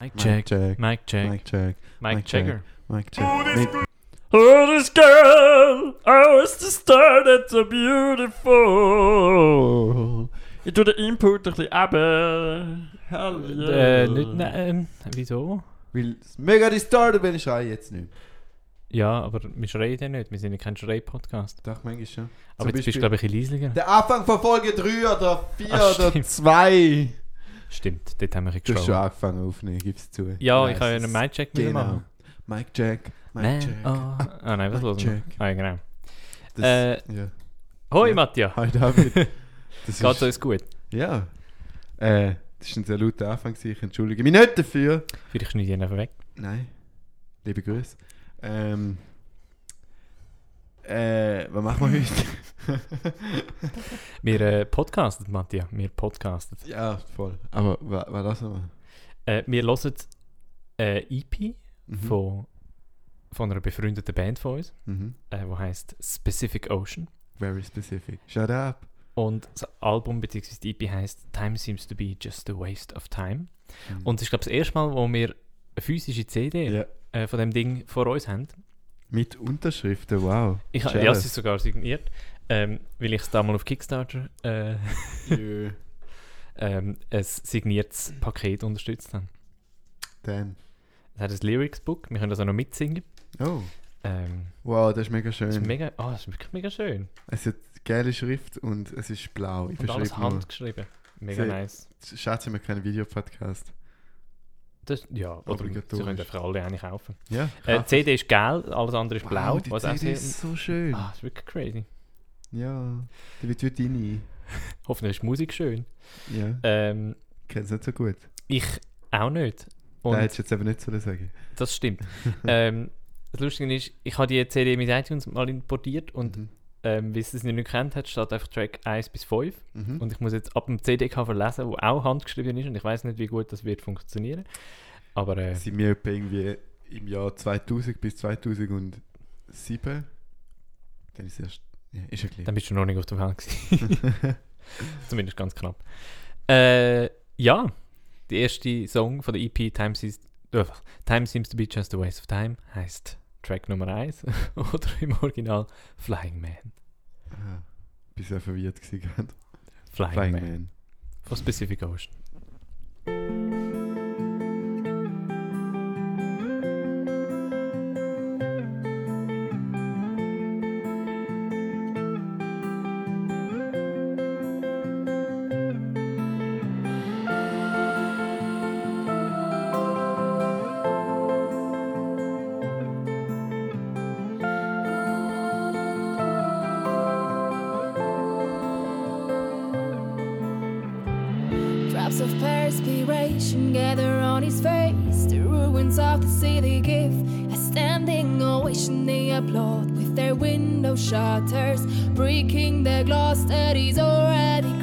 Mic Mic check. check. Mic check. Mic check. Mic mic checker. Mic check. Oh, this girl, oh, it's the star that's so beautiful. Ich tue den Input ein bisschen eben. Hallo. Äh, nicht, nein, ähm, wieso? weil es mega distorted, wenn ich schreie jetzt nicht. Ja, aber wir schreien ja nicht. Wir sind ja kein Schrei-Podcast. Doch, manchmal schon. Aber Zum jetzt bist du, Beispiel- glaube ich, ein bisschen leisliger. Der Anfang von Folge 3 oder 4 Ach, oder stimmt. 2. Stimmt, dort haben wir ein Du hast schon angefangen aufzunehmen, gib's zu. Ja, Weiss ich habe ja einen Mic-Check Genau. machen. Mic check. Mic Nein, check. oh. Ah nein, was los? Ah, genau. Das, Äh, ja. Hoi Ja. Matthias, Hi David. Das geht's uns gut? Ja. Äh, das war ein sehr lauter Anfang, ich entschuldige mich nicht dafür. Vielleicht schneide ich ihn einfach weg. Nein. Liebe Grüße. Ähm. Äh, was machen wir heute? Wir äh, podcasten, Matthias. Wir podcasten. ja, voll. Aber was was lassen wir? Äh, wir hören äh, EP Mhm. von, von einer befreundeten Band von uns, Mhm. äh, die heißt Specific Ocean. Very specific. Shut up. Und das Album bzw. die EP heißt Time Seems to Be Just a Waste of Time. Mhm. Und es ist, glaube ich, das erste Mal, wo wir eine physische CD ja. äh, von dem Ding vor uns haben. Mit Unterschriften, wow. Ich, ha- ja, ist sogar signiert, ähm, weil ich es da mal auf Kickstarter äh, ähm, ein signiertes Paket unterstützt habe. Dann. Es hat ein Lyrics-Book, wir können das auch noch mitsingen. Oh. Ähm, Wow, das ist mega schön. das, ist mega, oh, das ist wirklich mega schön. es hat geile Schrift und es ist blau. Ich Und alles handgeschrieben. Mega Sie- nice. Schätze wir keinen Videopodcast. Das, ja, oder sie können einfach alle eigentlich kaufen. Ja. Äh, CD ist gelb, alles andere ist Wow, blau. die was CD ist so schön. ah, das ist wirklich crazy. Ja, die wird heute rein. Hoffentlich ist die Musik schön. Ja, Ähm, kennst nicht so gut. ich auch nicht. Und Und hättest du jetzt eben nicht sollen sagen. das stimmt. ähm, das Lustige ist, ich habe die CD mit iTunes mal importiert und Mhm. Ähm, wie es das nicht kennt hat, steht einfach Track 1 bis 5. Mhm. Und ich muss jetzt ab dem CD-Cover lesen, wo auch handgeschrieben ist und ich weiß nicht, wie gut das wird funktionieren. Aber äh, sind wir irgendwie im Jahr 2000 bis 2007. Dann ist es erst. Ja, ist ja dann bist du noch nicht auf Welt gewesen. Zumindest ganz knapp. Äh, ja, der erste Song von der EP Time Seems, äh, Time Seems to be Just a Waste of Time heißt Track Nummer 1 oder im Original Flying Man. ah, bist ja verwirrt gewesen gerade. Flying, Flying Man. Man. Von Specific Ocean. Perspiration gather on his face. The ruins of the city give a standing ovation. They applaud with their window shutters, breaking the glass that is already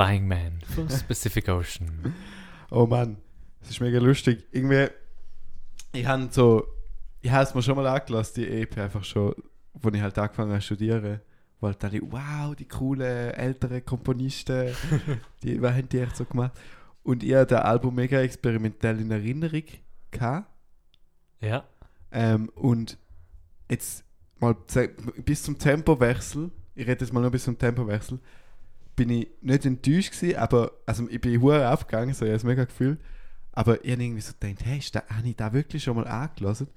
Flying Man von Pacific Ocean. Oh Mann, das ist mega lustig. Irgendwie, ich habe so, ich habe es mir schon mal angelassen, die EP einfach schon, wo ich halt angefangen habe zu studieren. Halt dachte ich, wow, die coolen älteren Komponisten, die, was haben die echt so gemacht? Und ich habe das Album mega experimentell in Erinnerung gehabt. Ja. Ähm, und jetzt mal bis zum Tempowechsel, ich rede jetzt mal nur bis zum Tempowechsel, bin ich nicht enttäuscht gewesen, aber also ich bin hure aufgegangen, so ich habe es mega Gefühl, aber ich habe irgendwie so gedacht, hey, ist da, habe ich da wirklich schon mal angelassen?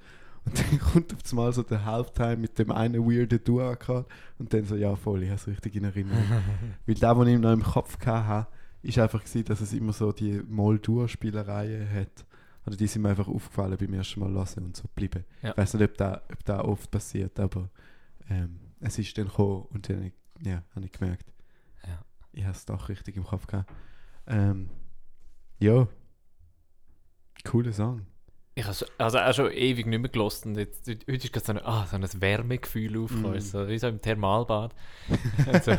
Und dann kommt auf einmal so der Halftime mit dem einen weirden Duo-Akkord und dann so, ja voll, ich habe es richtig in Erinnerung. Weil da, was ich noch im Kopf hatte, ist einfach gewesen, dass es immer so die Moll-Dur-Spielereien hat. Oder die sind mir einfach aufgefallen beim ersten Mal hören und so geblieben. Ja. Ich weiß nicht, ob da, ob da oft passiert, aber ähm, es ist dann gekommen und dann ja, habe ich gemerkt. Ich habe es doch richtig im Kopf gehabt. Ähm, ja, cooler Song. Ich habe also auch schon ewig nicht mehr gelost und jetzt, heute ist gerade so, ein- ah, so ein Wärmegefühl aufgekommen, Mm. so, wie so im Thermalbad. und, so,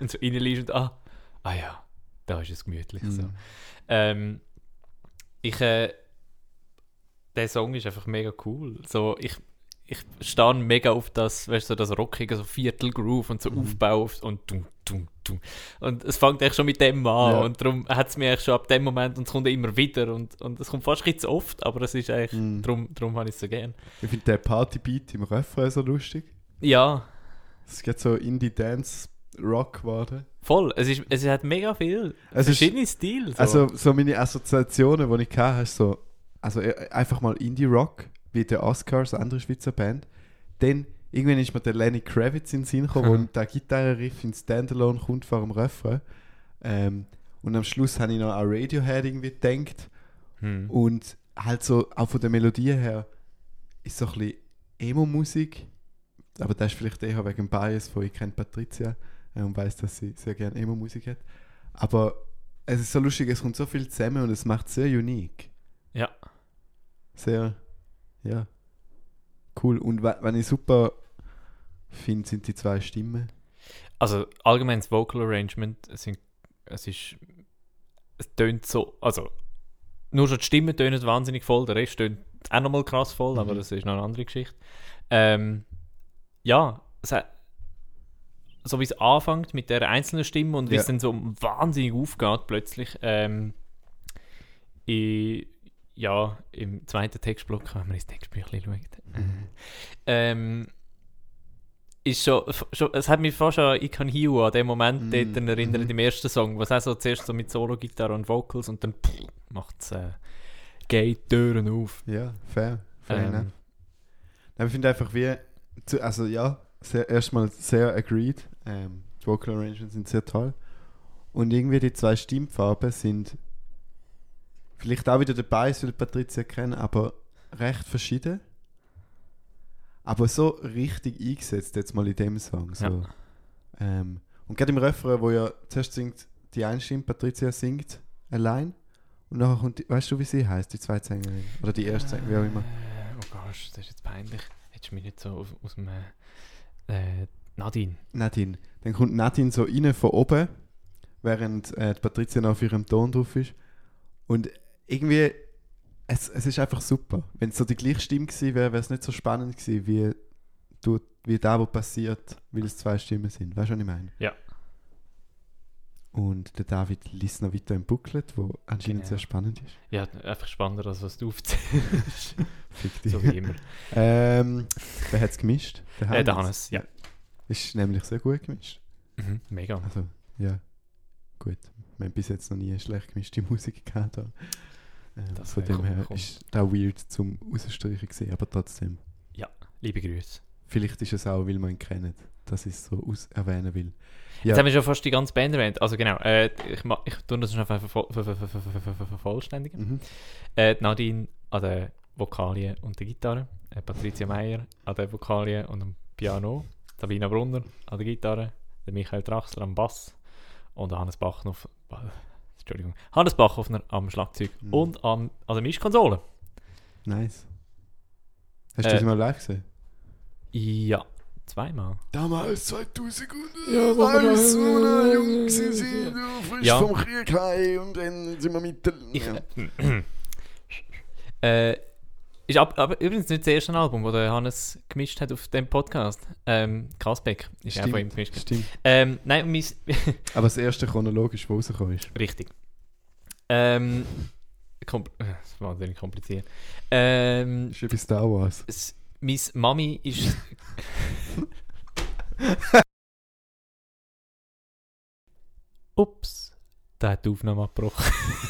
und so und ah, ah ja, da ist es gemütlich. So. Mhm. Ähm, ich, äh, der Song ist einfach mega cool. So, ich, ich stehe mega auf das, weißt du, so das Rockige, so Viertelgroove und so Mhm. Aufbau auf, und tum, tum, tum. Und es fängt echt schon mit dem an. Ja. Und darum hat es mich eigentlich schon ab dem Moment und es kommt immer wieder. Und, und es kommt fast ein zu oft, aber es ist eigentlich, Mhm. darum, darum habe ich es so gern. Ich finde den Partybeat im Refrain so lustig. Ja, Es geht so Indie-Dance-Rock geworden. voll. Es, ist, es hat mega viel Es ist, verschiedene Stile. So. also so meine Assoziationen, die ich hatte, ist so, also äh, einfach mal Indie-Rock, wie der Oscars, eine andere Schweizer Band. Dann irgendwann ist mir der Lenny Kravitz in den Sinn gekommen, wo der Gitarrenriff in Standalone kommt vor dem Refrain. Ähm, und am Schluss habe ich noch an Radiohead irgendwie gedacht. hm. Und halt so, auch von der Melodie her, ist so ein bisschen Emo-Musik. Aber das ist vielleicht eher wegen Bias von ich kenne Patricia äh, und weiß, dass sie sehr gerne Emo-Musik hat. Aber es ist so lustig, es kommt so viel zusammen und es macht es sehr unique. Ja. Sehr, ja, cool. Und was ich super finde, sind die zwei Stimmen. Also allgemein das Vocal Arrangement, es, sind, es ist, es tönt so, also nur schon die Stimmen tönen wahnsinnig voll, der Rest tönt auch nochmal krass voll, aber Mhm. das ist noch eine andere Geschichte. Ähm, ja, hat, so wie es anfängt mit der einzelnen Stimme und wie Ja. es dann so wahnsinnig aufgeht plötzlich, ähm, i- ja, im zweiten Textblock, wenn man ins Textbüchlein schaut, ähm, ist schon, schon, es hat mich fast an I Can You an den Moment Mm, dort erinnert, mhm. im ersten Song, was auch so zuerst so mit Solo-Gitarre und Vocals und dann macht es, äh, geht Türen auf. Ja, fair. fair. Ähm, Nein, Ich finde einfach wie, zu, also ja, sehr, erstmal sehr agreed. Ähm, die Vocal Arrangements sind sehr toll. Und irgendwie die zwei Stimmfarben sind vielleicht auch wieder dabei, weil Patricia kennen, aber recht verschieden. Aber so richtig eingesetzt jetzt mal in dem Song. So. Ja. Ähm, und gerade im Refrain, wo ja zuerst singt die eine Stimme, Patricia singt allein. Und nachher kommt, die, weißt du, wie sie heißt, die zweite Sängerin? Oder die erste Sängerin, wie auch immer. Äh, oh Gott, das ist jetzt peinlich. Hättest du mich nicht so aus, aus dem äh, äh, Nadine. Nadine. Dann kommt Nadine so rein von oben, während äh, die Patricia noch auf ihrem Ton drauf ist. Und irgendwie, es, es ist einfach super. Wenn es so die gleiche Stimme gewesen wäre, wäre es nicht so spannend gewesen, wie, du, wie da, was passiert, weil es zwei Stimmen sind. Weißt du, was ich meine? Ja. Und der David liest noch weiter im Booklet, wo anscheinend Genau. sehr spannend ist. Ja, einfach spannender, als was du aufzählst. So wie immer. ähm, wer hat es gemischt? Äh, der Hannes, ja. Ist nämlich sehr gut gemischt. Mhm, mega. Also, ja. Gut, wir haben bis jetzt noch nie schlecht gemischte Musik gehabt. Ähm, das von dem her komm. ist da weird zum Ausstreichen gesehen, aber trotzdem. Ja, liebe Grüße. Vielleicht ist es auch, weil man ihn kennt, dass ich es so erwähnen will. Ja. Jetzt haben wir schon fast die ganze Band erwähnt. Also genau, äh, ich, ich tue das schon vervollständigen. Mhm. Äh, Nadine an der Vokalien und der Gitarre, äh, Patricia Meyer an der Vokalien und am Piano, Sabina Brunner an der Gitarre, der Michael Drachsler am Bass, und Hannes Bachhoff, äh, Entschuldigung, Hannes Bachhoffner am Schlagzeug Mhm. und am, an der Mischkonsole. Nice. Hast du Äh, das mal live gesehen? Ja, zweimal. Damals 2000 und Ja, als wir noch jung sind, du frisch Ja. vom Krieg heim und dann sind wir mit der... Ich, ja. äh, ist ab, aber übrigens nicht das erste Album, das der Hannes gemischt hat auf dem Podcast. Ähm, Kasbeck ist auch von ihm gemischt. Stimmt. Ähm, nein, mein, Aber das erste chronologisch, wo rausgekommen ist. richtig. Ähm, kompl das ist wahnsinnig kompliziert. Ähm, Ist bei Star Wars. s- meine Mami ist. Ups, da hat die Aufnahme abgebrochen.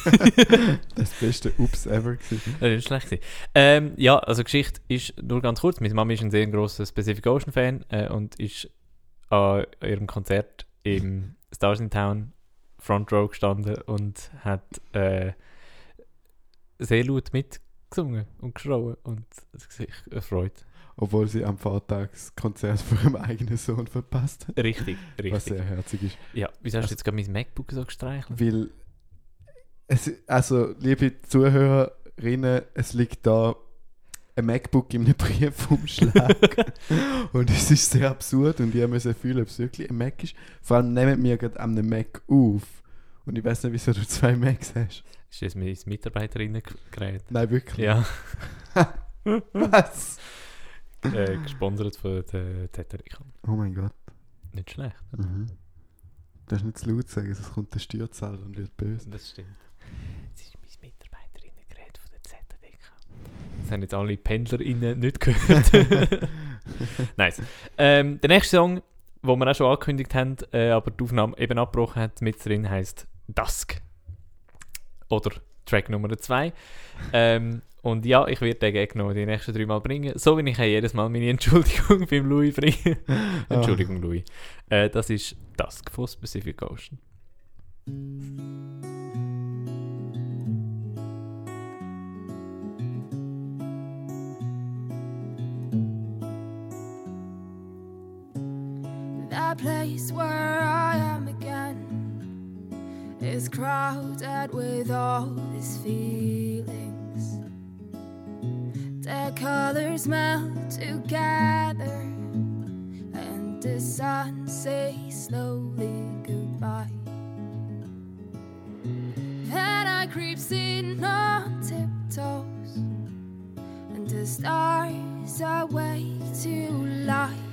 Das beste Ups ever gewesen. Das ist schlecht. Ähm, ja, also Geschichte ist nur ganz kurz. Meine Mama ist ein sehr grosser Pacific Ocean Fan äh, und ist an ihrem Konzert im Stars in Town Front Row gestanden und hat äh, sehr laut mitgesungen und geschrauen und sich erfreut. Obwohl sie am Vatertag das Konzert von ihrem eigenen Sohn verpasst hat. Richtig, Was richtig. sehr herzig ist. Ja, wieso hast du jetzt gerade mein MacBook so gestreichelt? Weil, es, also, liebe Zuhörerinnen, es liegt da ein MacBook in einem Briefumschlag. und es ist sehr absurd und ich muss fühlen, ob es wirklich ein Mac ist. Vor allem nehmen wir gerade an einem Mac auf. Und ich weiß nicht, wieso du zwei Macs hast. Ist das mein Mitarbeiterinnen-Gerät? Nein, wirklich. Ja, Was? Äh, gesponsert von der Teterica. Oh mein Gott. Nicht schlecht. Mhm. Du darfst nicht zu laut sagen, sonst kommt der Steuerzahler und wird böse. Das stimmt. Das ist mein Mitarbeiterinnengerät von der ZDK. Das haben jetzt alle PendlerInnen nicht gehört. nice. Ähm, der nächste Song, den wir auch schon angekündigt haben, äh, aber die Aufnahme eben abgebrochen hat, mit drin heisst Dusk. Oder Track Nummer 2. Ähm, und ja, ich werde den Gag noch die nächsten drei Mal bringen. So wie ich jedes Mal meine Entschuldigung beim Louis bringe. Entschuldigung, Louis. Äh, das ist Dusk von Pacific Ocean. That place where I am again is crowded with all these feelings. Their colors melt together, and the sun says slowly goodbye. Then I creeps in on tiptoes, and the stars awake to life. The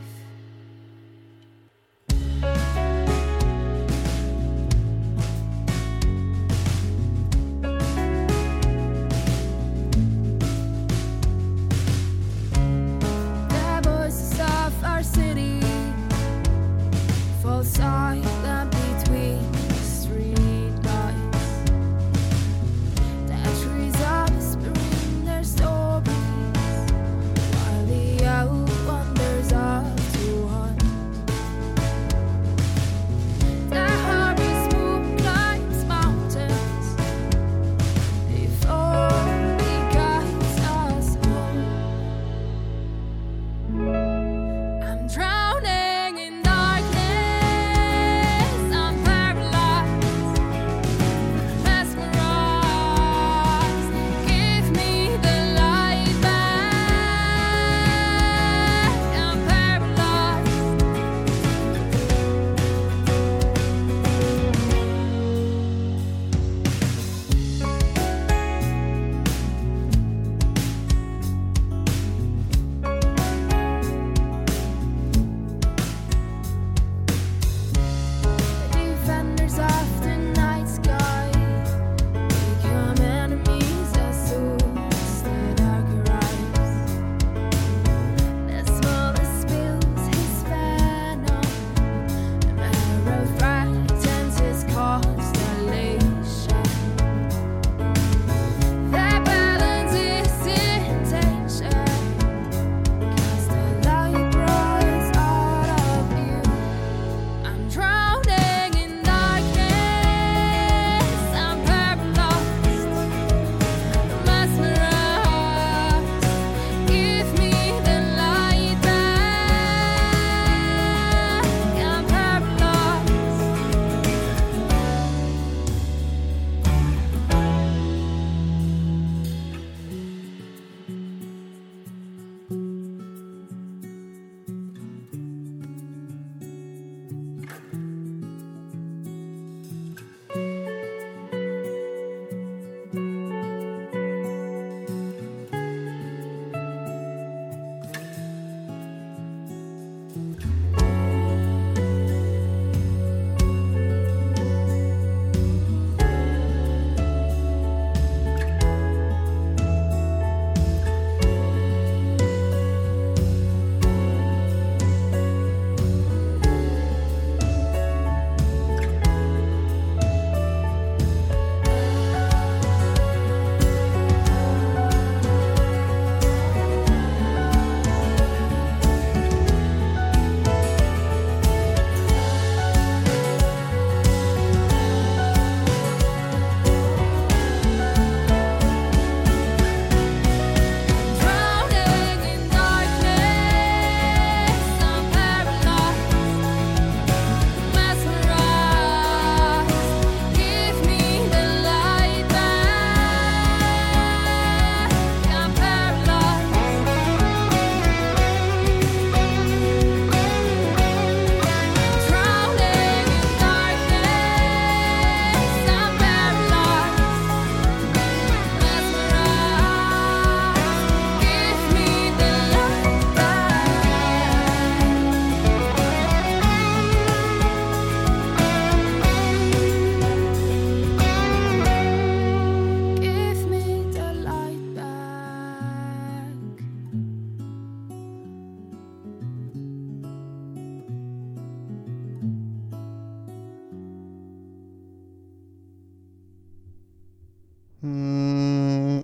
Mm.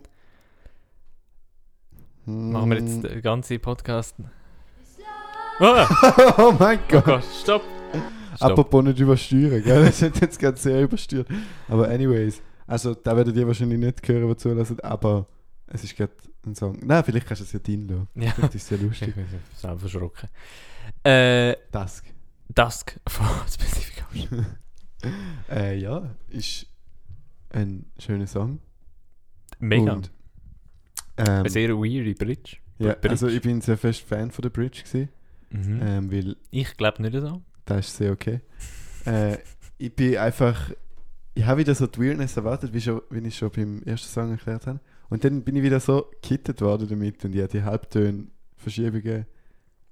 Machen wir jetzt hm. den ganzen Podcast. Ah! ah! oh mein oh Gott. Oh Gott stopp. stopp. Apropos nicht übersteuern, gell? Das hat jetzt gerade sehr übersteuert. Aber anyways, also da werdet ihr wahrscheinlich nicht hören, was zulassen, aber es ist gerade ein Song. Nein, vielleicht kannst du es ja dein lassen. Ja. Das ist sehr lustig. Ich bin selber verschrocken. Äh, Dusk. Dusk von Specific äh, ja, ist ein schöner Song. Mega. Und, ähm, Eine sehr weirde Bridge. ja, Bridge. also ich bin sehr fest Fan von der Bridge gewesen, Mhm. ähm, weil ich glaube nicht so. das ist sehr okay. Äh, ich bin einfach, ich habe wieder so die Weirdness erwartet, wie, schon, wie ich schon beim ersten Song erklärt habe. Und dann bin ich wieder so gekittet worden damit und ich habe die Halbtöne, Verschiebungen,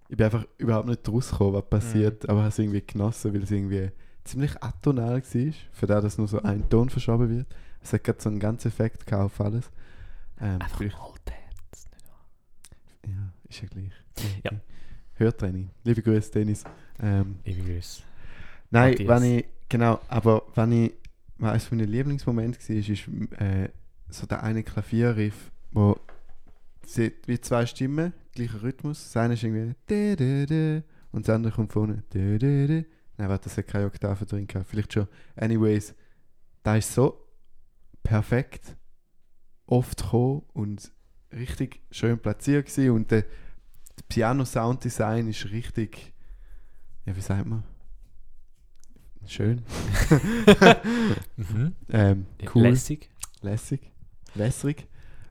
ich bin einfach überhaupt nicht rausgekommen, was passiert, aber habe es irgendwie genossen, weil es irgendwie ziemlich atonal war, für das, dass nur so ein Ton verschoben wird. Es hat gerade so einen ganzen Effekt auf alles. Ähm, Einfach vielleicht- Altäts. ja, ist ja gleich. Ja. Hörtraining. Liebe Grüße, Dennis. Ähm, Ich grüße. Nein, Matthias. wenn ich, genau, aber wenn ich, eines meiner Lieblingsmomente war, ist, ist äh, so der eine Klavierriff, wo sie, wie zwei Stimmen, gleicher Rhythmus, das eine ist irgendwie und das andere kommt vorne. Nein, warte, das hat keine Oktaven drin gehabt, vielleicht schon. Anyways, da ist so perfekt oft gekommen und richtig schön platziert gewesen und der, der Piano-Sound-Design ist richtig, ja, wie sagt man? Schön. Mhm. ähm, cool. Lässig. Lässig. Lässig.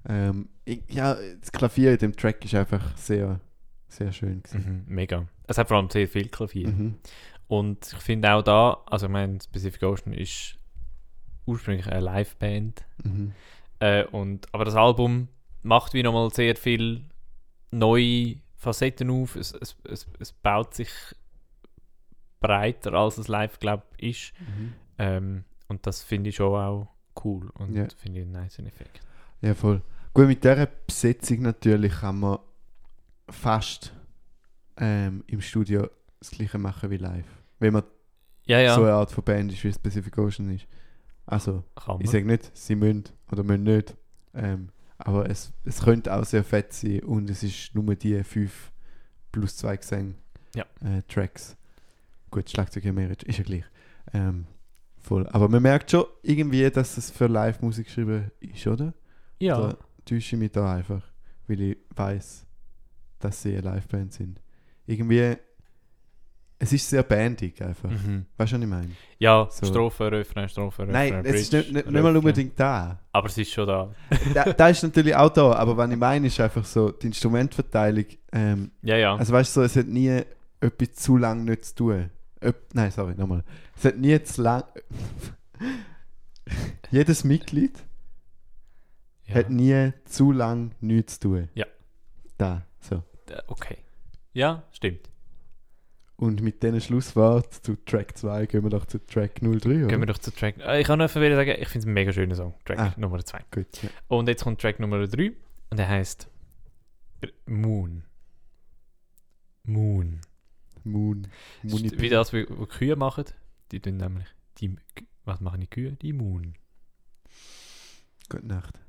Ähm, ich, ja, das Klavier in dem Track ist einfach sehr, sehr schön. Gewesen. Mhm. Mega. Es hat vor allem sehr viel Klavier. Mhm. Und ich finde auch da, also ich meine, Specific Ocean ist ursprünglich eine Liveband. Mhm. Äh, und, aber das Album macht wie nochmal sehr viel neue Facetten auf. Es, es, es, es baut sich breiter, als es live, glaube ich, ist. Mhm. Ähm, und das finde ich schon auch cool und Ja. finde ich einen nice Effekt. Ja, voll. Gut, mit dieser Besetzung natürlich kann man fast ähm, im Studio das gleiche machen wie live. Wenn man Ja, ja, so eine Art von Band ist, wie Specific Ocean ist. Also, kann ich man. sage nicht, sie müssen oder müssen nicht. Ähm, aber es, es könnte auch sehr fett sein und es ist nur die fünf plus zwei Gesänge Ja. äh, Tracks. Gut, Schlagzeug mehr, ist ja gleich. Ähm, voll. Aber man merkt schon irgendwie, dass es für Live-Musik geschrieben ist, oder? Ja, Da täusche ich mich da einfach, weil ich weiß, dass sie eine Liveband sind. Irgendwie, es ist sehr bandig einfach. mhm. Weißt du, was ich meine? ja So. Strophe, Refrain, Strophe, Refrain, Nein, es ist Bridge, nicht, nicht, nicht mal unbedingt da. Aber es ist schon da. da. Da ist natürlich auch da, aber was ich meine, ist einfach so, die Instrumentverteilung, ähm, Ja, ja. also weißt du, so, es hat nie etwas zu lang nicht zu tun. Öp Nein, sorry, nochmal. Es hat nie zu lang. Jedes Mitglied ja. hat nie zu lang nichts zu tun. Ja. Da, so. Okay. Ja, stimmt. Und mit diesen Schlusswort zu Track 2 gehen wir doch zu Track 03, oder? Gehen wir doch zu Track. Äh, ich kann nur einfach wieder sagen, ich finde es ein mega schöner Song. Track Ah. Nummer 2. Gut, ja. Und jetzt kommt Track Nummer 3 und der heißt Moon. Moon. Moon. Moon. Wie das, wie, wie Kühe machen. Die tun nämlich die. Was machen die Kühe? Die Moon. Gute Nacht.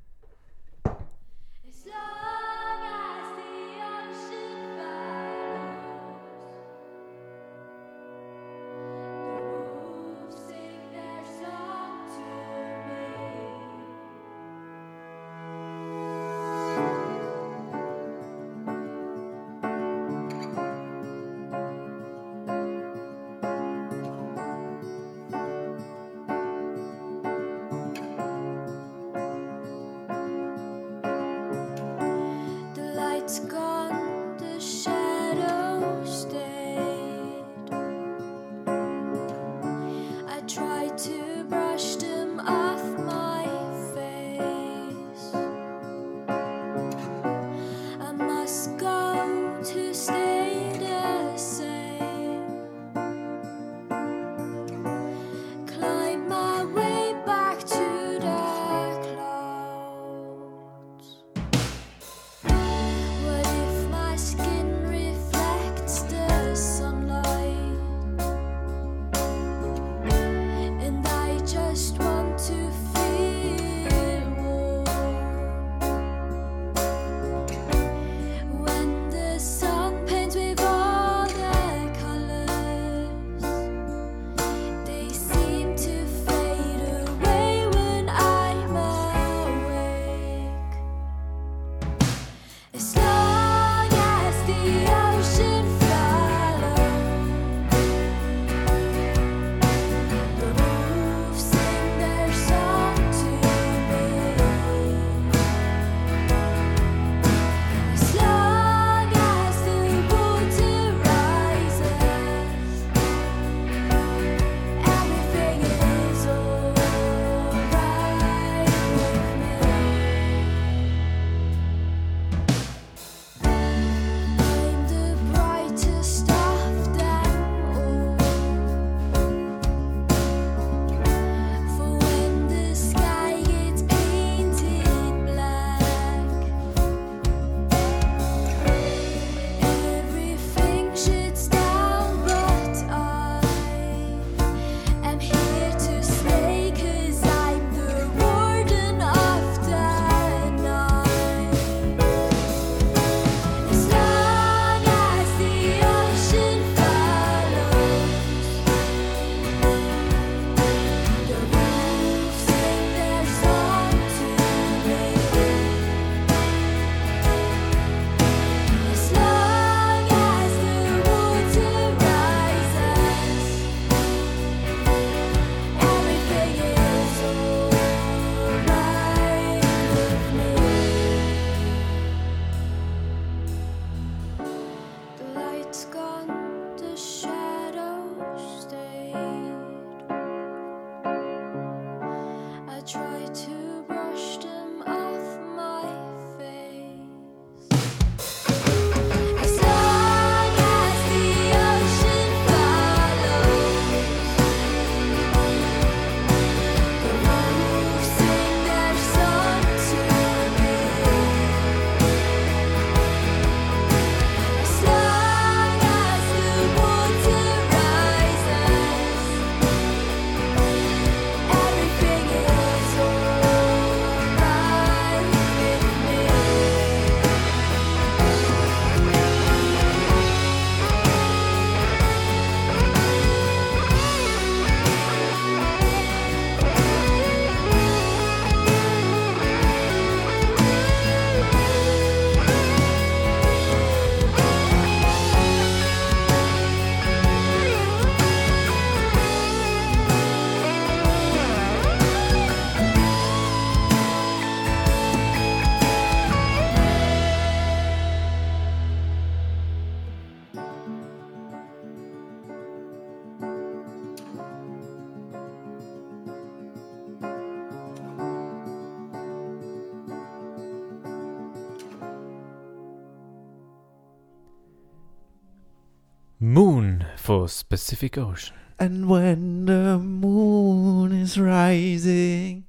Von Pacific Ocean. And when the moon is rising.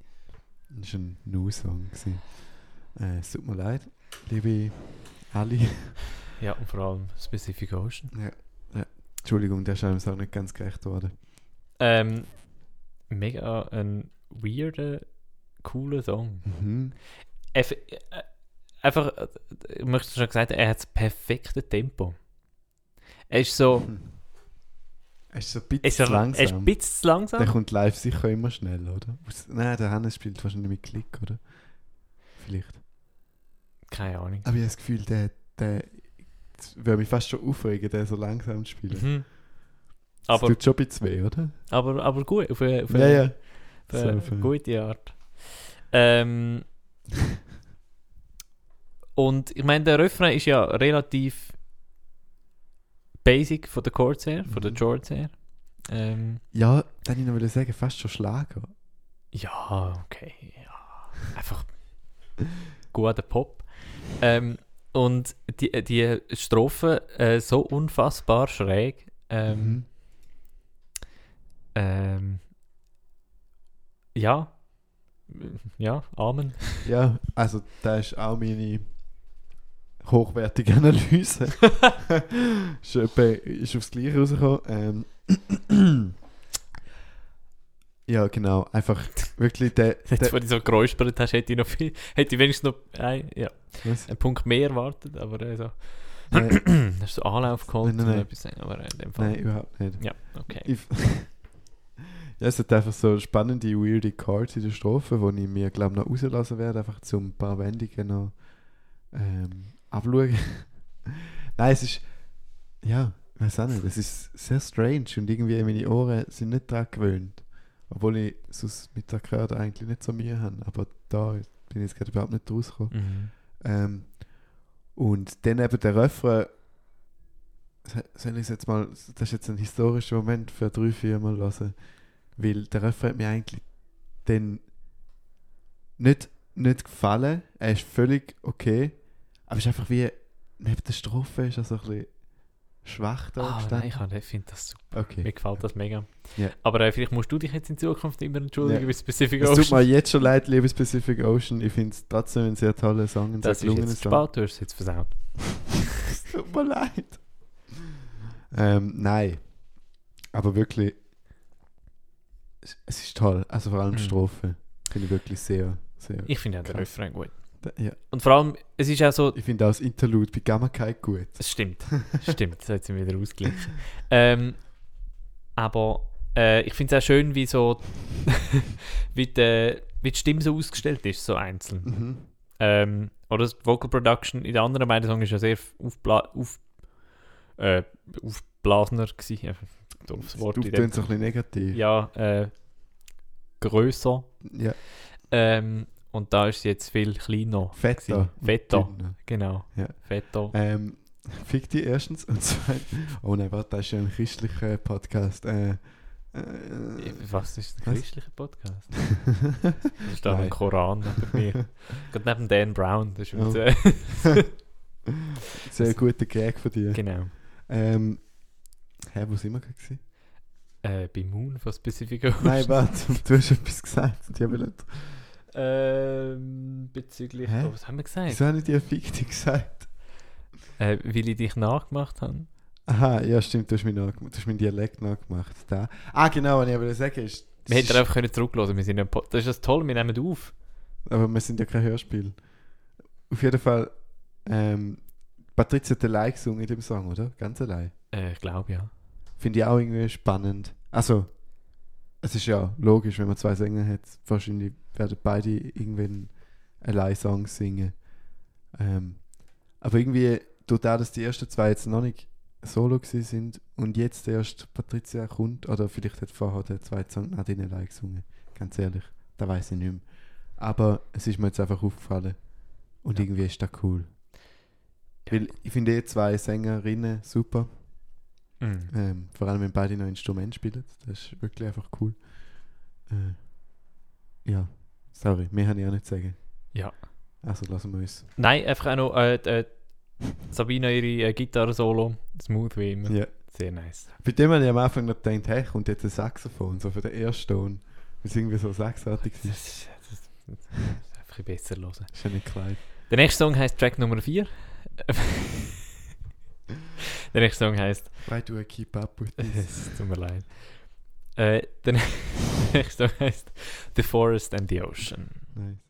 Das war ein gewesen. Äh, es tut mir leid, liebe Ali. Ja, und vor allem Pacific Ocean. Entschuldigung, der ist einem Song nicht ganz gerecht worden. Ähm, mega ein weirder, cooler Song. Mhm. Eff- äh, einfach, äh, ich möchte schon gesagt, er hat das perfekte Tempo. Er ist so, Er ist so ein bisschen ist, zu er ist ein langsam. bisschen zu langsam. Der kommt live sicher immer schnell, oder? Nein, der Hannes spielt wahrscheinlich mit Klick, oder? Vielleicht. Keine Ahnung. Aber ich habe das Gefühl, der, der das würde mich fast schon aufregen, der so langsam zu spielen. Mhm. Das Aber, tut schon ein bisschen weh, oder? aber, aber gut, auf eine, auf eine, Ja, ja. auf eine So, gute Art. Ähm, und ich meine, der Refrain ist ja relativ basic von den Chords her, von den Mhm. Chords her. Ähm, Ja, dann ich noch sagen, fast schon Schlager. ja, okay. Ja. Einfach guter Pop. Ähm, und die, die Strophe äh, so unfassbar schräg. Ähm, Mhm. ähm, ja. Ja, Amen. Ja, also da ist auch meine hochwertige Analyse. ist, ist aufs Gleiche rausgekommen. Ähm, ja, genau. Einfach wirklich der. Jetzt, der wo du so geräuspert hast, hätte ich noch viel, hätte ich wenigstens noch ein, ja, einen Punkt mehr erwartet, aber äh, so. Nein, Hast du Anlauf geholt Nein, nein, nein. aber äh, in dem Fall. nein, überhaupt nicht. Ja, okay. Ich, ja, es hat einfach so spannende, weirde Chords in der Strophe, die ich mir, glaube noch rauslassen werde, einfach zum ein paar Wendungen noch ähm, abschauen. Nein, es ist, ja, ich weiß auch nicht, es ist sehr strange und irgendwie meine Ohren sind nicht daran gewöhnt. Obwohl ich sonst mit der Akkorde eigentlich nicht so Mühe habe, aber da bin ich jetzt gerade überhaupt nicht rausgekommen. Mhm. Ähm, und dann eben der Refrain, soll ich jetzt mal, das ist jetzt ein historischer Moment für drei, vier Mal hören, weil der Refrain hat mir eigentlich dann nicht, nicht gefallen, er ist völlig okay, aber es ist einfach wie, neben der Strophe ist er so ein bisschen schwach da Ah, nein, ich finde das super. Mir Okay. gefällt das mega. Ja. Aber äh, vielleicht musst du dich jetzt in Zukunft immer entschuldigen Ja. bei Pacific Es tut mir Ocean. jetzt schon leid, liebe Pacific Ocean, ich finde es trotzdem ein sehr toller Song, ein sehr Das ist gelungener jetzt Song. spät, du hast es jetzt versaut. es tut mir leid. Ähm, nein. Aber wirklich, es, ist toll. Also vor allem die Mhm. Strophe. Finde ich wirklich sehr, sehr. Ich finde auch den. Refrain gut. Ja. Und vor allem, es ist auch so, Ich finde auch das Interlude bei Gamma Kai gut. es stimmt, stimmt, das hat sie wieder ausgeglichen. Ähm, aber äh, ich finde es auch schön, wie so, wie, die, wie die Stimme so ausgestellt ist, so einzeln. Mhm. Ähm, oder das Vocal Production in den anderen beiden Songs ist ja sehr aufbla auf, äh, aufblasender gewesen. Doofes Wort Du so ein bisschen negativ. Ja, äh, grösser. Ja. Ähm, und da ist sie jetzt viel kleiner. Fetter. Fetter, genau. Ja. Fetter. Ähm, fick die erstens. Und zweitens. Oh nein, warte, das ist ja ein christlicher Podcast. Äh, äh, Was ist ein christlicher Podcast? Da steht ein. Koran neben mir. Gerade neben Dan Brown. Das ist Oh. sehr guter Gag von dir. Genau. Ähm, hä, wo sind wir gerade? Äh, bei Moon von Ocean. Nein, warte, du hast etwas gesagt. und Ich habe nicht. Ähm, bezüglich. Hä? Oh, was haben wir gesagt? Wieso habe ich dir Fick dich gesagt? Äh, weil ich dich nachgemacht habe. Aha, ja, stimmt, du hast, mich nachgemacht, du hast meinen Dialekt nachgemacht. Da. Ah, genau, was ich wollte sagen ist. Wir hätten einfach können zurücklassen. Wir sind Pod das ist das Tolle, wir nehmen auf. Aber wir sind ja kein Hörspiel. Auf jeden Fall, ähm, Patricia hat allein gesungen in dem Song, oder? Ganz allein. Äh, ich glaube ja. Finde ich auch irgendwie spannend. Also, es ist ja logisch, wenn man zwei Sänger hat, wahrscheinlich werden beide irgendwann allein Songs singen. Ähm, aber irgendwie, durch das, dass die ersten zwei jetzt noch nicht solo sind und jetzt erst Patricia kommt, oder vielleicht hat vorher der zweite Song Nadine allein gesungen, ganz ehrlich, da weiß ich nicht mehr. Aber es ist mir jetzt einfach aufgefallen. Und Ja. irgendwie ist das cool. Ja. Weil ich finde eh zwei Sängerinnen super. Mhm. Ähm, vor allem, wenn beide noch Instrument spielen. Das ist wirklich einfach cool. Äh, ja, sorry, mehr habe ich auch nicht zu sagen. Ja. Also lassen wir uns. Nein, einfach auch noch äh, äh, Sabina ihre äh, Gitarre-Solo. Smooth wie immer. Ja, Sehr nice. Bei dem habe ich am Anfang noch gedacht, hey, kommt jetzt ein Saxophon, so für den ersten Ton. Weil es irgendwie so sechsartig Das ist, das ist, das ist einfach besser hören. Ist ja nicht klein. Der nächste Song heißt Track Nummer 4. der nächste Song heißt. Why do I keep up with this? Es tut mir leid. Äh, der Song heißt The Forest and the Ocean. Nice.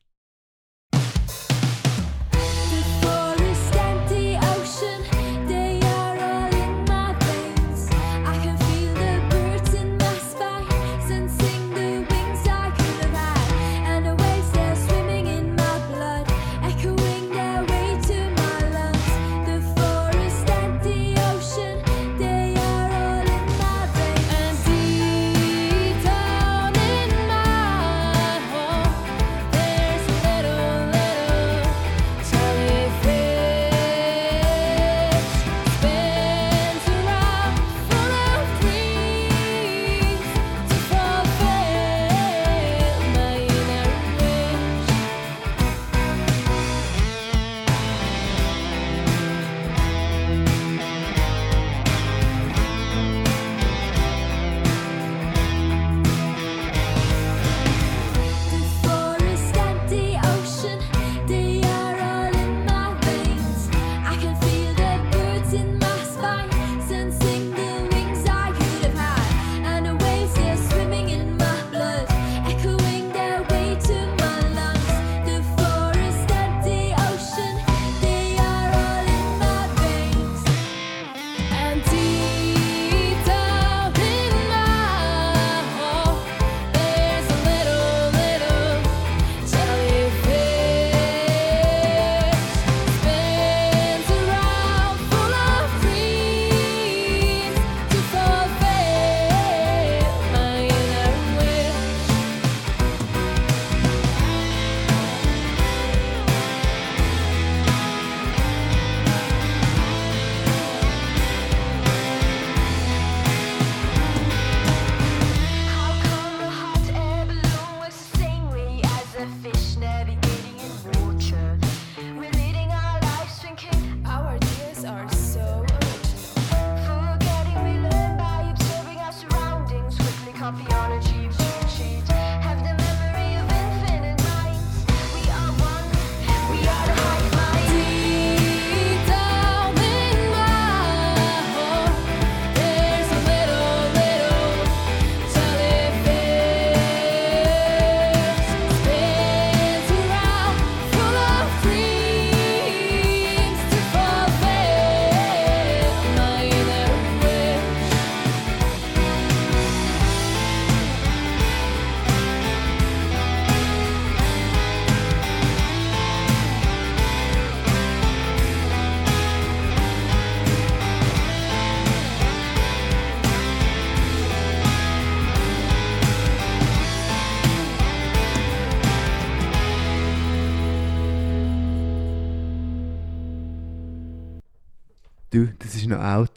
Das ist noch out.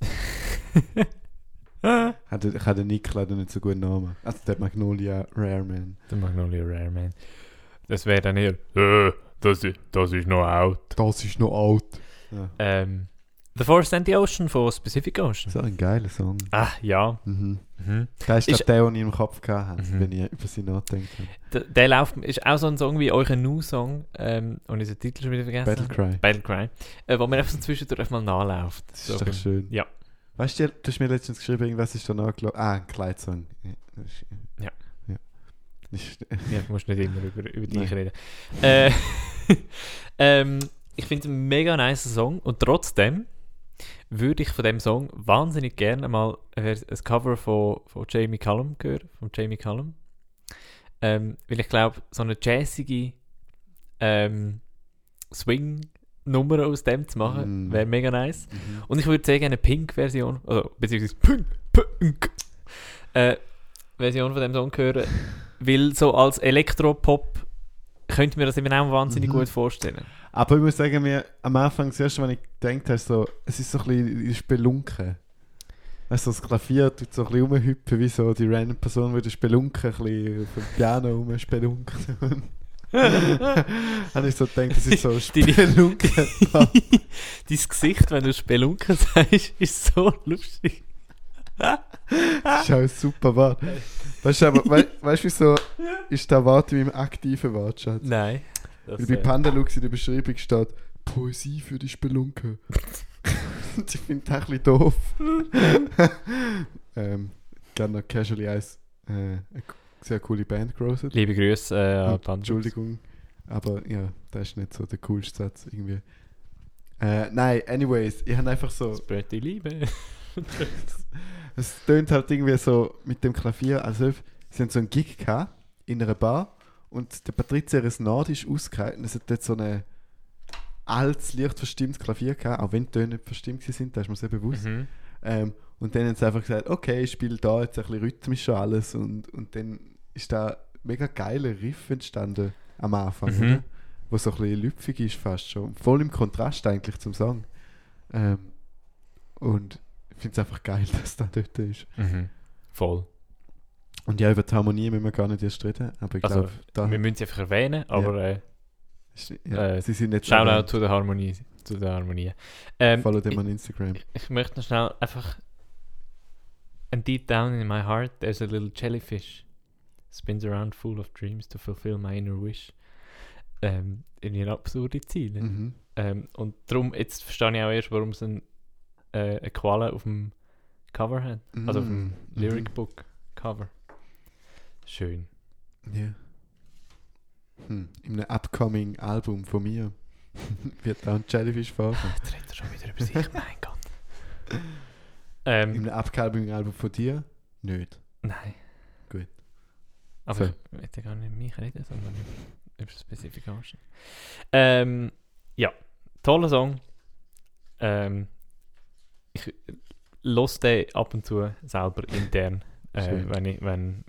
hat, der- hat der Nick leider nicht so guten Namen. Also der Magnolia Rareman. Der Magnolia Rare Man. Das wäre dann eher. Äh, das, ist, das ist noch out. Das ist noch out. Ja. Ähm, The Forest and the Ocean von Pacific Ocean. So ein geiler Song. Ah, ja. Mhm. Mhm. Das ist, Ist- der, den ich im Kopf hatte, Mhm. wenn ich über sie nachdenke. Der, der läuft, ist auch so ein Song wie euer Nu-Song. Ähm, und ich den Titel schon wieder vergessen. Battle Cry. Battle Cry. Äh, wo man einfach so zwischendurch mal nachläuft. Das So ist doch beim- schön. Ja. Weißt du, du hast mir letztens geschrieben, irgendwas ist da nachgelaufen. Ah, ein Kleidsong. Ja. ist- Ja. ja. Ist, Ja, du musst nicht immer über, über dich Nein. reden. Äh, ähm, ich finde es ein mega nice Song und trotzdem würde ich von dem Song wahnsinnig gerne mal ein ein Cover von, von Jamie Cullum hören, von Jamie Cullum. Ähm, weil ich glaube, so eine jazzige ähm, Swing-Nummer aus dem zu machen, Mm. wäre mega nice. Mhm. Und ich würde sehr gerne eine Pink-Version, also beziehungsweise Pink, Pink, äh, Version von dem Song hören, weil so als Elektropop könnte mir das eben auch wahnsinnig Mhm. gut vorstellen. Aber ich muss sagen, mir am Anfang, das erste, was ich gedacht habe, so, es ist so ein bisschen Spelunke. Weißt du, das Klavier tut so ein bisschen rumhüpfen, wie so die random Person, die die Spelunke ein bisschen auf dem Piano rumspelunkt. Habe ich so gedacht, das ist so Deine- Spelunke. Dein Gesicht, wenn du Spelunken sagst, ist so lustig. Das ist auch super Wort. Weißt du, aber, wei weißt du, wieso ist der Wort in meinem aktiven Wortschatz? Nein. Weil bei Pandalux in der Beschreibung steht Poesie für die Spelunke. Ich finde das ein bisschen doof. ähm, gerne noch Casually Eyes. Äh, eine sehr coole Band gerostet. Liebe Grüße äh, an Und. Entschuldigung, aber ja, das ist nicht so der coolste Satz irgendwie. Äh, nein, anyways, ich habe einfach so. Spread die Liebe. Es tönt halt irgendwie so mit dem Klavier, als ob sie so einen Gig gehabt in einer Bar und der Patrizia ihres Nord ist ausgehalten. und Es hat dort so ein altes, leicht verstimmtes Klavier gehabt, auch wenn die Töne nicht verstimmt sind, da ist mir sehr bewusst. Mhm. Ähm, und dann haben sie einfach gesagt, okay, ich spiele da jetzt ein bisschen rhythmisch alles und, und dann ist da ein mega geiler Riff entstanden am Anfang, Mhm. oder? Wo so ein bisschen lüpfig ist fast schon. Voll im Kontrast eigentlich zum Song. Ähm, und ich finde es einfach geil, dass das dort ist. Mhm. Voll. Und ja, über die Harmonie müssen wir gar nicht erst reden, aber ich Also, glaube, da Wir müssen sie einfach erwähnen, aber äh, ist, ja, äh, sie sind nicht Shoutout zu der Harmonie. Zu der Harmonie. Ähm, Follow them on Instagram. ich möchte noch schnell einfach. And deep down in my heart, there's a little jellyfish. Spins around full of dreams to fulfill my inner wish. Ähm, in absurde Ziele. Mhm. Ähm, und darum, jetzt verstehe ich auch erst, warum es ein, äh, eine Qualle auf dem Cover hat. Also auf dem Mhm. Lyric Book Cover. Schön. Ja. Hm. In einem upcoming Album von mir wird auch ein Jellyfish vorkommen. Jetzt redet er schon wieder über sich, mein Gott. Ähm, In einem upcoming Album von dir? Nicht. nein. Gut. Aber So. ich möchte gar nicht über mich reden, sondern über, über Specification. Ähm, ja, toller Song. Ähm, ich los den ab und zu selber intern, äh, wenn, ich, wenn,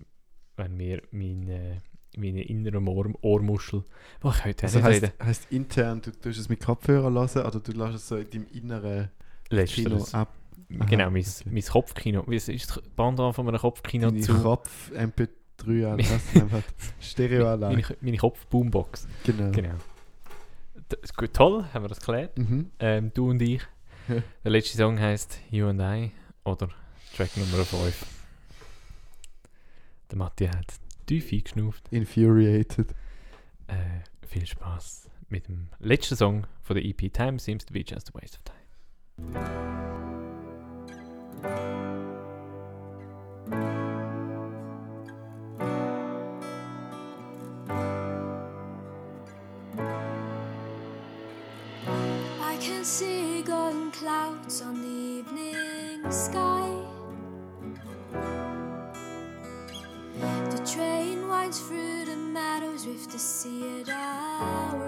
wenn mir meine, meine innere Ohr, Ohrmuschel. Oh, ich heute Also nicht heißt, reden. heißt intern, du tust es mit Kopfhörer hören oder du lässt es so in deinem inneren Kino Letzteres. ab? Aha, Genau, mein, okay. mein Kopfkino. Wie ist das Pendant von einem Kopfkino Deine zu? Kopf MP3 an, was einfach Stereoanlage. Meine, meine Kopf-Boombox. Genau. Genau. Das ist gut, toll, haben wir das geklärt. Mhm. Ähm, du und ich. Der letzte Song heißt You and I oder Track Nummer 5. Der Matti hat tief eingeschnauft. Infuriated. Äh, viel Spaß mit dem letzten Song von der EP Time Seems to be just a waste of time. I can see golden clouds on the evening sky. Meadows with the sea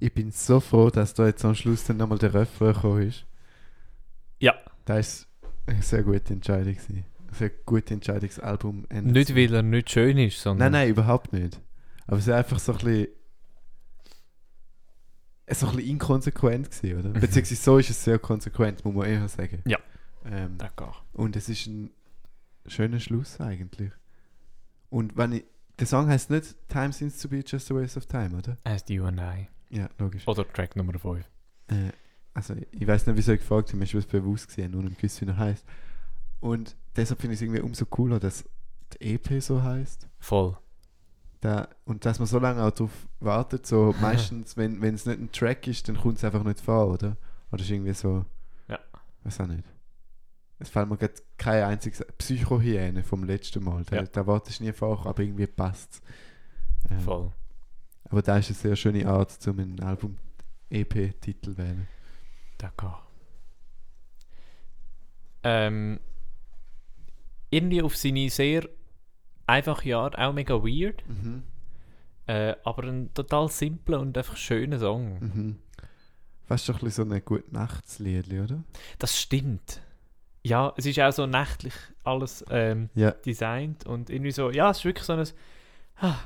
Ich bin so froh, dass da jetzt am Schluss dann nochmal der Refrain gekommen ist. Ja. Das war eine sehr gute Entscheidung. Gewesen. Eine sehr gute Entscheidung, das Album endet Nicht, weil er nicht schön ist, Nein, sondern. nein, überhaupt nicht. Aber es ist einfach so ein bisschen. So ein bisschen inkonsequent gewesen, oder? Mhm. Beziehungsweise so ist es sehr konsequent, muss man eher sagen. Ja. Ähm, und es ist ein schöner Schluss eigentlich. Und wenn ich. Der Song heißt nicht Time seems to be just a waste of time, oder? As you and I. Ja, logisch. Oder Track Nummer 5. Äh, also ich weiß nicht, wieso ich gefragt habe, mir ist was bewusst gesehen, nur nicht gewusst, wie er heißt. Und deshalb finde ich es irgendwie umso cooler, dass die EP so heißt. Voll. Da, und dass man so lange auch darauf wartet, so meistens, wenn es nicht ein Track ist, dann kommt es einfach nicht vor, oder? Oder ist irgendwie so. Ja. Weiß auch nicht. Es fällt mir gerade kein einziges Psychohyäne vom letzten Mal. Da, Ja. da wartest du nie vor, aber irgendwie passt es. Voll. Aber da ist eine sehr schöne Art, zum einen Album-EP-Titel wählen. D'accord. Ähm, irgendwie auf seine sehr einfache Art auch mega weird, Mhm. äh, aber ein total simpler und einfach schöner Song. Mhm. Fast schon ein bisschen so ein gute Nachtslied, oder? Das stimmt. Ja, es ist auch so nächtlich alles ähm, Ja. designt und irgendwie so, ja, es ist wirklich so ein. Ah,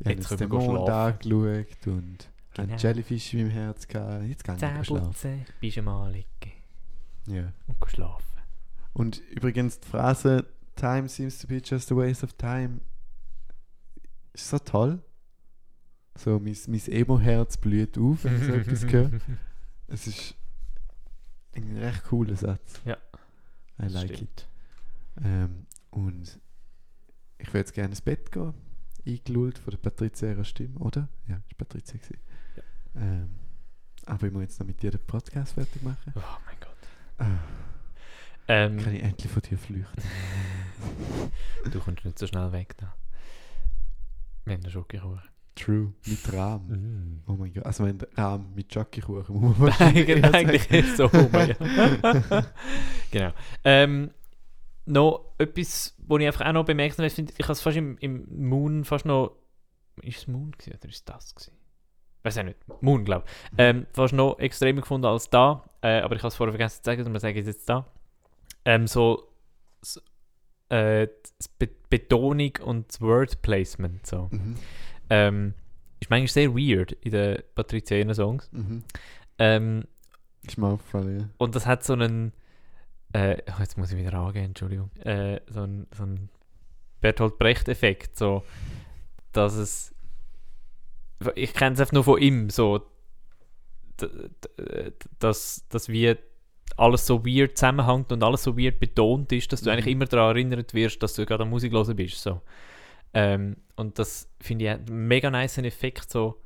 Ich habe Jetzt den Mond angeschaut und Genau. ein Jellyfish in meinem Herz gehabt. Jetzt kann ich schlafen. Zähneputzen, Pyjama liegen Ja. und schlafen. Und übrigens die Phrase Time seems to be just a waste of time ist so toll. So, mein, mein Emo-Herz blüht auf, wenn ich so etwas höre. Es ist ein recht cooler Satz. Ja, I like it. Stimmt. Ähm, und ich würde jetzt gerne ins Bett gehen. Eingelullt von der Patricia ihrer Stimme, oder? Ja, das war Patricia. gewesen. Ja. Ähm, aber ich muss jetzt noch mit dir den Podcast fertig machen. Oh mein Gott. Ah, Ähm, kann ich endlich von dir flüchten? du kommst nicht so schnell weg da. Wir haben eine Schokokuchen. True. Mit Rahm. Mm. Oh mein Gott. Also wenn Rahm mit muss man Eigentlich, eher sagen. eigentlich so ja. genau. Ähm, noch etwas, was ich einfach auch noch bemerkt habe, ich finde, ich habe es fast im, im Moon fast noch. Ist es Moon gewesen, oder ist es das gewesen? Weiß auch nicht. Moon, glaube ich. Ähm, fast noch extremer gefunden als da. Äh, aber ich habe es vorher vergessen zu sagen, darum sage ich es jetzt da. Ähm, so. so äh, Be Betonung und das Word Placement. So. Mhm. Ähm, ist manchmal sehr weird in den Patrizianer-Songs. Mhm. Ähm, Ist mir aufgefallen, ja. und das hat so einen. Äh, oh, jetzt muss ich wieder angehen, Entschuldigung. Äh, so einen so einen Bertolt Brecht-Effekt. So, dass es. Ich kenne es einfach nur von ihm. So, dass, dass wie alles so weird zusammenhängt und alles so weird betont ist, dass du Mhm. eigentlich immer daran erinnert wirst, dass du gerade an Musik hören bist. So. Ähm, und das finde ich einen mega nice Effekt. So,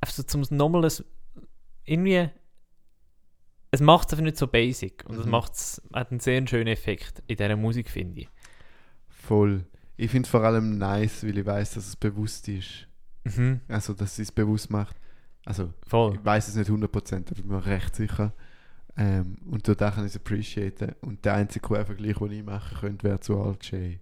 einfach so zum nochmal ein, irgendwie es macht es einfach nicht so basic und es Mhm. macht's, hat einen sehr schönen Effekt in dieser Musik, finde ich. Voll. Ich finde es vor allem nice, weil ich weiß, dass es bewusst ist. Mhm. Also, dass sie es bewusst macht. Also, Voll. ich weiß es nicht 100%, aber ich bin mir recht sicher. Ähm, und da kann ich es appreciaten. Und der einzige Quervergleich, den ich machen könnte, wäre zu Alt J.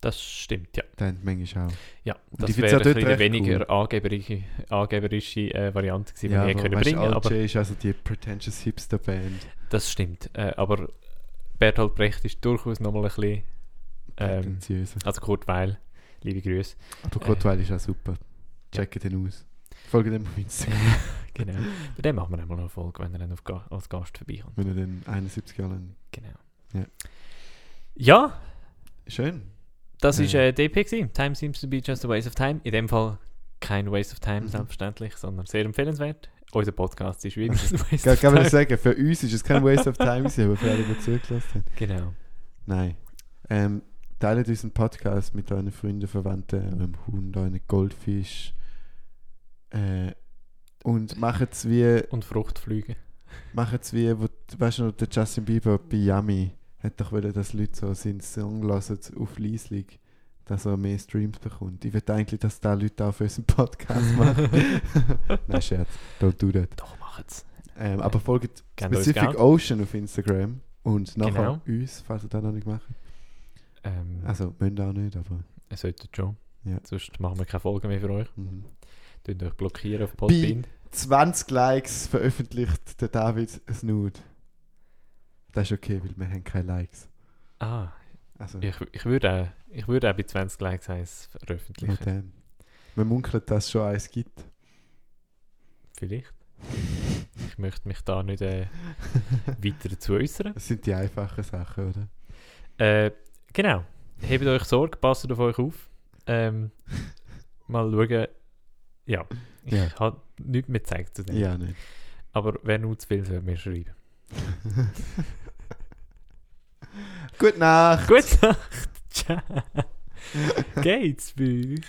Das stimmt, ja. Hat manchmal auch. Ja, das wäre auch ein dort bisschen recht weniger angeberische, angeberische äh, Variante gewesen, Ja, die aber können weißt, bringen Alt aber ist also die pretentious Hipster-Band. das stimmt. Äh, aber Bertolt Brecht ist durchaus nochmal ein bisschen, ähm, also Kurt Weil, liebe Grüße. Aber Kurt Weil ist auch super. Checkt den aus. Folgt dem auf Instagram, genau. Bei dem machen wir einmal noch eine Folge, wenn er dann auf Ga als Gast vorbeikommt. wenn er dann 71 Jahre lang... Genau. Ja. Ja, Schön. Das ist äh, DP gewesen. Time seems to be just a waste of time. In dem Fall kein Waste of time, Mhm. selbstverständlich, sondern sehr empfehlenswert. Unser Podcast ist wieder ein Waste Kann, of kann man time. sagen, für uns ist es kein Waste of Time, aber für alle, die zugelassen haben. Genau. Nein. Ähm, teilt unseren Podcast mit euren Freunden, Verwandten, eurem Hund, euren Goldfisch. Äh, und macht es wie, Und Fruchtflüge. macht's wie wo, weißt du noch, der Justin Bieber bei Yummy hat doch wollen, dass Leute so seinen Song hören auf Leislig, dass er mehr Streams bekommt. Ich will eigentlich, dass da Leute auch für unseren Podcast machen. Nein, Scherz. Don't do that. Doch, machen's. Ähm, aber folgt Pacific Geld. Ocean auf Instagram und nachher Genau. uns, falls ihr das noch nicht macht. Ähm, Also, müsst auch nicht, aber. Ihr solltet schon. Ja. Sonst machen wir keine Folgen mehr für euch. Mhm. Könnt euch blockieren auf Podbean. 20 Likes veröffentlicht der David Nude. Das ist okay, weil wir haben keine Likes. Ah, Also, ich, ich würde auch, ich würde auch bei 20 Likes eins veröffentlichen. dann. Man munkelt, dass es schon eins gibt. Vielleicht. Ich möchte mich da nicht äh, weiter dazu äußern. Das sind die einfachen Sachen, oder? Äh, genau. Hebt euch Sorge, passt auf euch auf. Ähm, mal schauen. Ja, ich Ja. habe nichts mehr gezeigt zu dem. Ja, nicht. Aber wer nur zu viel soll mir schreiben. Gute Nacht! Gute Nacht. Ciao. Geht's bei euch?